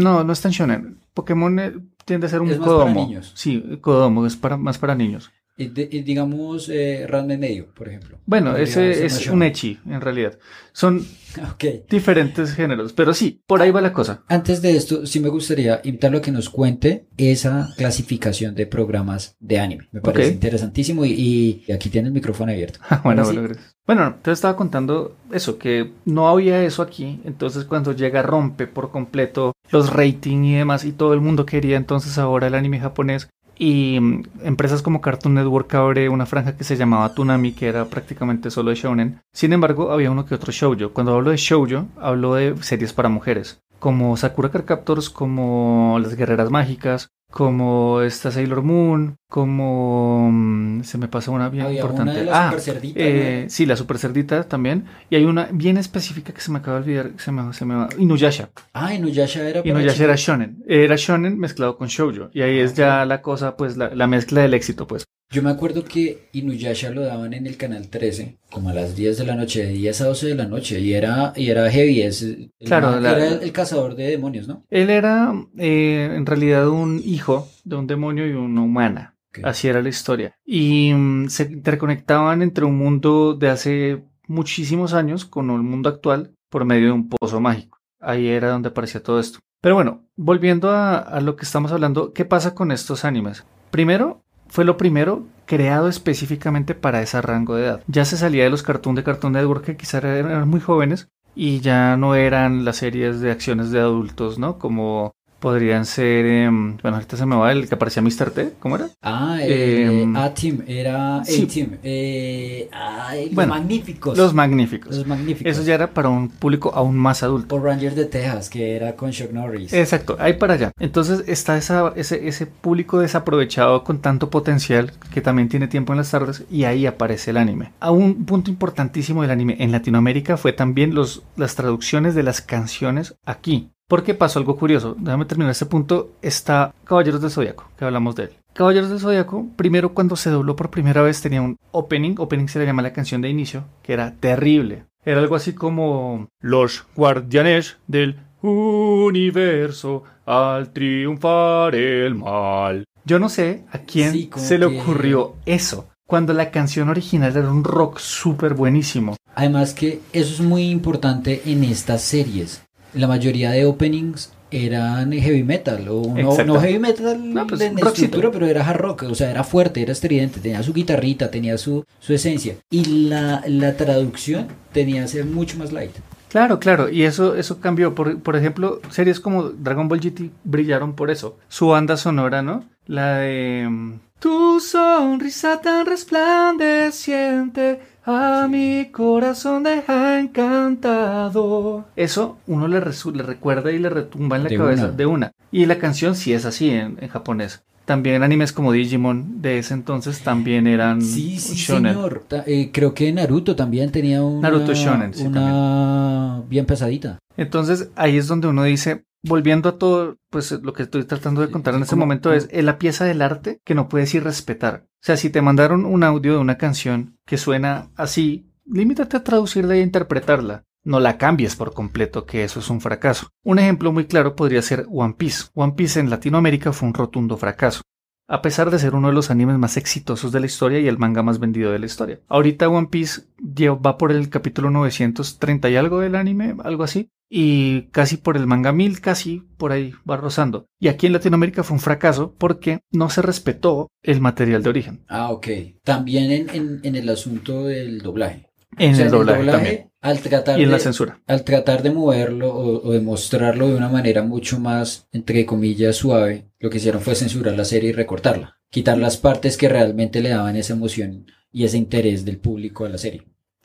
no, no es tan shonen. Pokémon eh, tiende a ser un Es más para Kodomo. niños. Sí, Kodomo es para, más para niños. Y de- y digamos, eh, Ranma y medio, por ejemplo. Bueno, ese es un echi, en realidad. Son [LAUGHS] diferentes géneros, pero sí, por ahí va la cosa. Antes de esto, sí me gustaría invitarlo a que nos cuente esa clasificación de programas de anime. Me parece interesantísimo y, y aquí tiene el micrófono abierto. [LAUGHS] bueno, bueno, gracias. Bueno, te estaba contando eso, que no había eso aquí. Entonces, cuando llega, rompe por completo los rating y demás, y todo el mundo quería entonces ahora el anime japonés. Y mm, empresas como Cartoon Network abre una franja que se llamaba Toonami, que era prácticamente solo de shounen. Sin embargo, había uno que otro shoujo. Cuando hablo de shoujo, hablo de series para mujeres, como Sakura Card Captors, como Las Guerreras Mágicas, como esta Sailor Moon, como mm, se me pasa una bien Había importante. una de las ah, super cerditas, eh, ¿no? sí, la super cerdita también. Y hay una bien específica que se me acaba de olvidar, se me, se me va. Inuyasha. Ah, Inuyasha era Inuyasha era shonen. Era shonen mezclado con shoujo. Y ahí es ya la cosa, pues, la, la mezcla del éxito, pues. Yo me acuerdo que Inuyasha lo daban en el canal 13, como a las 10 de la noche, de 10 a 12 de la noche, y era, y era heavy, es, Claro, la- era el, el cazador de demonios, ¿no? Él era, eh, en realidad, un hijo de un demonio y una humana. Así era la historia. Y mm, se interconectaban entre un mundo de hace muchísimos años con el mundo actual por medio de un pozo mágico. Ahí era donde aparecía todo esto. Pero bueno, volviendo a, a lo que estamos hablando, ¿qué pasa con estos animes? Primero, fue lo primero creado específicamente para ese rango de edad. Ya se salía de los cartoons de Cartoon Network que quizás eran, eran muy jóvenes y ya no eran las series de acciones de adultos, ¿no? Como podrían ser, em, bueno, ahorita se me va el que aparecía Mr. T, ¿cómo era? Ah, eh, Em, A-Team, era sí. A-Team. Eh, ay, los Bueno, magníficos. Los Magníficos. Los magníficos. Eso ya era para un público aún más adulto. Por Rangers de Texas, que era con Chuck Norris. Exacto, ahí para allá. Entonces está esa, ese, ese público desaprovechado con tanto potencial que también tiene tiempo en las tardes y ahí aparece el anime. A un punto importantísimo del anime en Latinoamérica fue también los, las traducciones de las canciones aquí. Porque pasó algo curioso. Déjame terminar este punto. Está Caballeros del Zodiaco, que hablamos de él. Caballeros del Zodiaco, primero cuando se dobló por primera vez tenía un opening. Opening se le llama la canción de inicio, que era terrible. Era algo así como Los guardianes del universo al triunfar el mal. Yo no sé a quién Sí, se le que- ocurrió eso. Cuando la canción original era un rock súper buenísimo. Además que eso es muy importante en estas series. La mayoría de openings eran heavy metal o no, heavy metal No, pues, en estructura, pero era hard rock, o sea, era fuerte, era estridente, tenía su guitarrita, tenía su, su esencia. Y la, la traducción tenía que ser mucho más light. Claro, claro, y eso, eso cambió. Por, por ejemplo, series como Dragon Ball GT brillaron por eso. Su banda sonora, ¿no? La de... mm, Tu sonrisa tan resplandeciente a mi corazón deja encantado. Eso uno le, recuerda y le retumba en la De cabeza una. de una. Y la canción sí es así en, en japonés. También animes como Digimon de ese entonces también eran Sí, sí, shonen. señor. Eh, creo que Naruto también tenía una, Naruto shonen, sí, una bien pesadita. Entonces ahí es donde uno dice, volviendo a todo, pues lo que estoy tratando de contar en este ¿Cómo- momento es eh, la pieza del arte que no puedes ir respetar. O sea, si te mandaron un audio de una canción que suena así, límitate a traducirla y a interpretarla. no la cambies por completo, que eso es un fracaso. Un ejemplo muy claro podría ser One Piece. One Piece en Latinoamérica fue un rotundo fracaso a pesar de ser uno de los animes más exitosos de la historia y el manga más vendido de la historia. Ahorita One Piece va por el capítulo 930 y algo del anime, algo así, y casi por el manga 1000, casi por ahí va rozando. Y aquí en Latinoamérica fue un fracaso porque no se respetó el material de origen. Ah, ok. También en, en, el asunto del doblaje. En, el, doblaje también. Al tratar y en de, la censura. Al tratar de moverlo o, de mostrarlo de una manera mucho más, entre comillas, suave, lo que hicieron fue censurar la serie y recortarla. Quitar las partes que realmente le daban esa emoción y ese interés del público a la serie.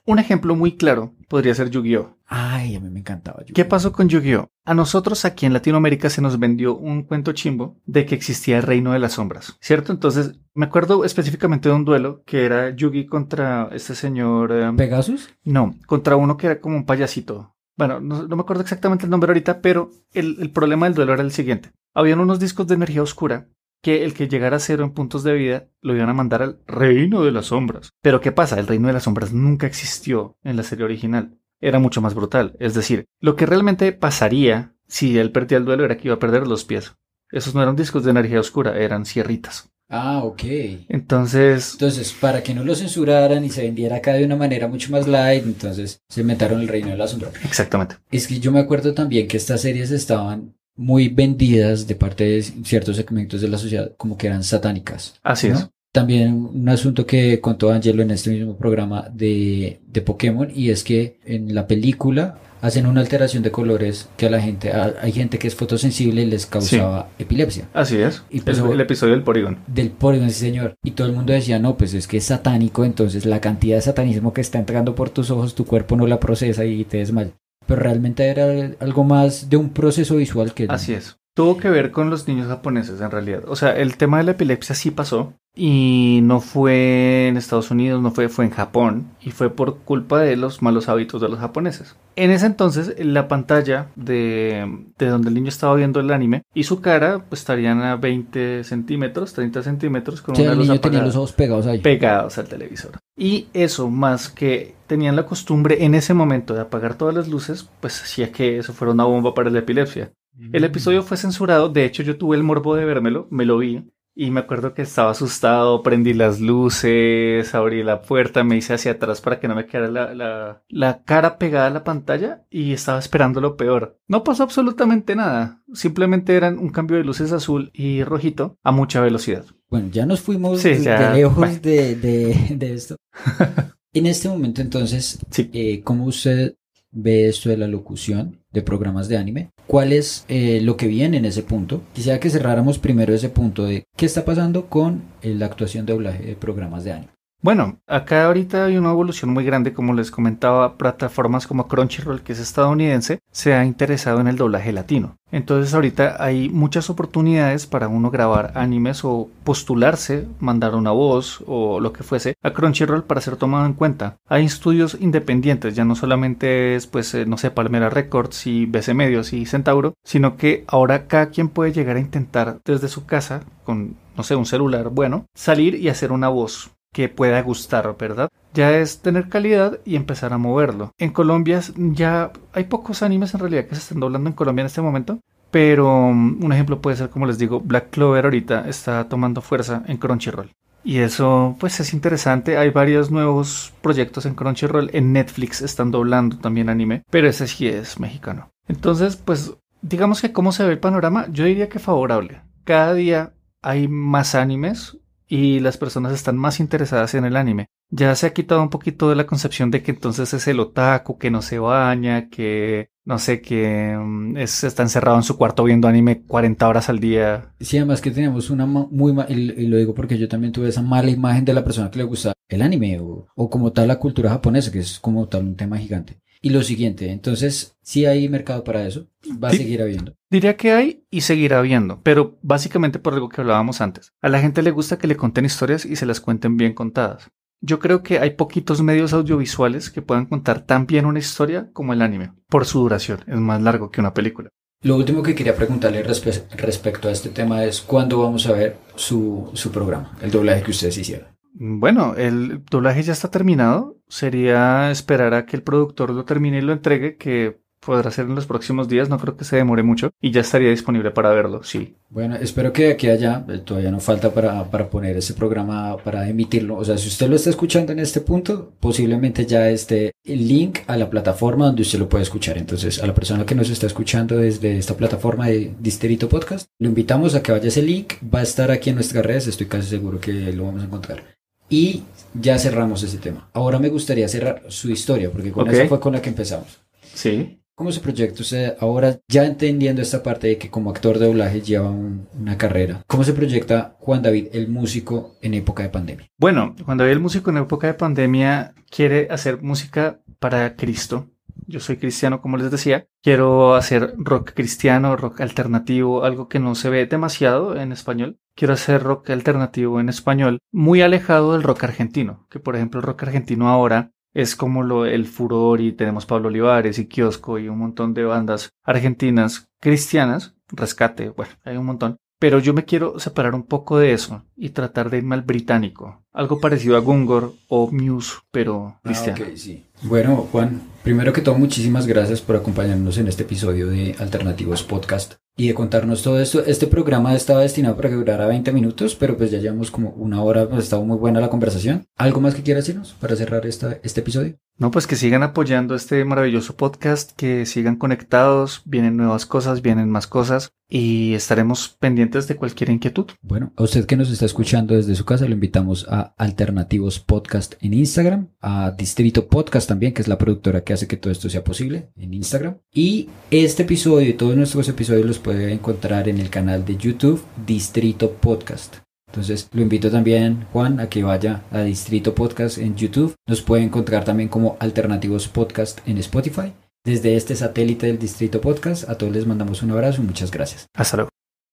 Un ejemplo muy claro podría ser Yu-Gi-Oh! Ay, a mí me encantaba Yu-Gi-Oh! ¿Qué pasó con Yu-Gi-Oh? A nosotros aquí en Latinoamérica se nos vendió un cuento chimbo de que existía el reino de las sombras, ¿cierto? Entonces, me acuerdo específicamente de un duelo que era Yugi contra este señor... Em, ¿Pegasus? No, contra uno que era como un payasito. Bueno, no, me acuerdo exactamente el nombre ahorita, pero el, el problema del duelo era el siguiente. Habían unos discos de energía oscura que el que llegara a cero en puntos de vida lo iban a mandar al reino de las sombras. Pero ¿qué pasa? El reino de las sombras nunca existió en la serie original. Era mucho más brutal. Es decir, lo que realmente pasaría si él perdía el duelo era que iba a perder los pies. Esos no eran discos de energía oscura, eran sierritas. Ah, ok. Entonces. Entonces, para que no lo censuraran y se vendiera acá de una manera mucho más light, entonces se inventaron el reino de las sombras. Exactamente. Es que yo me acuerdo también que estas series estaban muy vendidas de parte de ciertos segmentos de la sociedad como que eran satánicas. Así es. También un asunto que contó Angelo en este mismo programa de, de Pokémon y es que en la película hacen una alteración de colores que a la gente, hay gente que es fotosensible y les causaba epilepsia. Así es. Y pues, el, episodio del Porygon. Del Porygon, sí señor. Y todo el mundo decía, no, pues es que es satánico, entonces la cantidad de satanismo que está entrando por tus ojos, tu cuerpo no la procesa y te desmaya pero realmente era algo más de un proceso visual que... Así es. Tuvo que ver con los niños japoneses en realidad. O sea, el tema de la epilepsia sí pasó y no fue en Estados Unidos, no fue, fue en Japón y fue por culpa de los malos hábitos de los japoneses. En ese entonces, la pantalla de, de donde el niño estaba viendo el anime y su cara pues estarían a 20 centímetros, 30 centímetros con una el niño tenía los ojos pegados ahí. Pegados al televisor. Y eso, más que tenían la costumbre en ese momento de apagar todas las luces, pues hacía que eso fuera una bomba para la epilepsia. El episodio fue censurado, de hecho yo tuve el morbo de vérmelo, me lo vi y me acuerdo que estaba asustado, prendí las luces, abrí la puerta, me hice hacia atrás para que no me quedara la, la, la, cara pegada a la pantalla y estaba esperando lo peor. No pasó absolutamente nada, simplemente eran un cambio de luces azul y rojito a mucha velocidad. Bueno, ya nos fuimos de lejos de, de, esto. [LAUGHS] en este momento entonces, eh, ¿cómo usted ve esto de la locución de programas de anime? ¿Cuál es eh, lo que viene en ese punto? Quisiera que cerráramos primero ese punto de qué está pasando con eh, la actuación de doblaje de programas de anime. Bueno, acá ahorita hay una evolución muy grande, como les comentaba, plataformas como Crunchyroll, que es estadounidense, se ha interesado en el doblaje latino. Entonces ahorita hay muchas oportunidades para uno grabar animes o postularse, mandar una voz o lo que fuese a Crunchyroll para ser tomado en cuenta. Hay estudios independientes, ya no solamente es pues eh, no sé, Palmera Records y BC Medios y Centauro, sino que ahora cada quien puede llegar a intentar desde su casa con no sé, un celular bueno, salir y hacer una voz que pueda gustar, ¿verdad? Ya es tener calidad y empezar a moverlo. En Colombia ya hay pocos animes en realidad que se estén doblando en Colombia en este momento, pero mm, un ejemplo puede ser, como les digo, Black Clover ahorita está tomando fuerza en Crunchyroll. Y eso pues es interesante. Hay varios nuevos proyectos en Crunchyroll. En Netflix están doblando también anime, pero ese sí es mexicano. Entonces, pues digamos que cómo se ve el panorama, yo diría que favorable. Cada día hay más animes y las personas están más interesadas en el anime. Ya se ha quitado un poquito de la concepción de que entonces es el otaku que no se baña, que no sé, que mm, está encerrado en su cuarto viendo anime 40 horas al día. Sí, además que tenemos una muy mala, y, lo digo porque yo también tuve esa mala imagen de la persona que le gusta el anime o, o como tal la cultura japonesa, que es como tal un tema gigante. Y lo siguiente, entonces, si hay mercado para eso, va a seguir habiendo. Diría que hay y seguirá habiendo, pero básicamente por algo que hablábamos antes. A la gente le gusta que le cuenten historias y se las cuenten bien contadas. Yo creo que hay poquitos medios audiovisuales que puedan contar tan bien una historia como el anime, por su duración, es más largo que una película. Lo último que quería preguntarle respecto a este tema es cuándo vamos a ver su, su programa, el doblaje que ustedes hicieron. Bueno, el doblaje ya está terminado. sería esperar a que el productor lo termine y lo entregue, que podrá ser en los próximos días, no creo que se demore mucho y ya estaría disponible para verlo, sí. Bueno, espero que aquí allá, eh, todavía no falta para, para poner ese programa, para emitirlo. O sea, si usted lo está escuchando en este punto, posiblemente ya esté el link a la plataforma donde usted lo puede escuchar. Entonces, a la persona que nos está escuchando desde esta plataforma de Distrito Podcast, lo invitamos a que vaya ese link. Va a estar aquí en nuestras redes, estoy casi seguro que lo vamos a encontrar. Y ya cerramos ese tema. Ahora me gustaría cerrar su historia, porque con Ok. esa fue con la que empezamos. Sí. ¿Cómo se proyecta usted ahora, ya entendiendo esta parte de que como actor de doblaje lleva un- una carrera? ¿Cómo se proyecta Juan David, el músico, en época de pandemia? Bueno, cuando había el músico en época de pandemia quiere hacer música para Cristo. Yo soy cristiano, como les decía. Quiero hacer rock cristiano, rock alternativo, algo que no se ve demasiado en español. Quiero hacer rock alternativo en español, muy alejado del rock argentino, que por ejemplo el rock argentino ahora es como lo, el furor y tenemos Pablo Olivares y Kiosco y un montón de bandas argentinas cristianas, Rescate, bueno, hay un montón. Pero yo me quiero separar un poco de eso y tratar de irme al británico. Algo parecido a Gungor o Muse, pero cristiano. Ah, ok, sí. Bueno, Juan, primero que todo, muchísimas gracias por acompañarnos en este episodio de Alternativos Podcast y de contarnos todo esto. Este programa estaba destinado para que durara 20 minutos, pero pues ya llevamos como una hora, pues estaba muy buena la conversación. ¿Algo más que quieras decirnos para cerrar esta, este episodio? No, pues que sigan apoyando este maravilloso podcast, que sigan conectados, vienen nuevas cosas, vienen más cosas y estaremos pendientes de cualquier inquietud. Bueno, a usted que nos está escuchando desde su casa, lo invitamos a Alternativos Podcast en Instagram, a Distrito Podcast también, que es la productora que hace que todo esto sea posible en Instagram. Y este episodio y todos nuestros episodios los puede encontrar en el canal de YouTube Distrito Podcast. Entonces lo invito también, Juan, a que vaya a Distrito Podcast en YouTube. Nos puede encontrar también como Alternativos Podcast en Spotify. Desde este satélite del Distrito Podcast, a todos les mandamos un abrazo y muchas gracias. Hasta luego.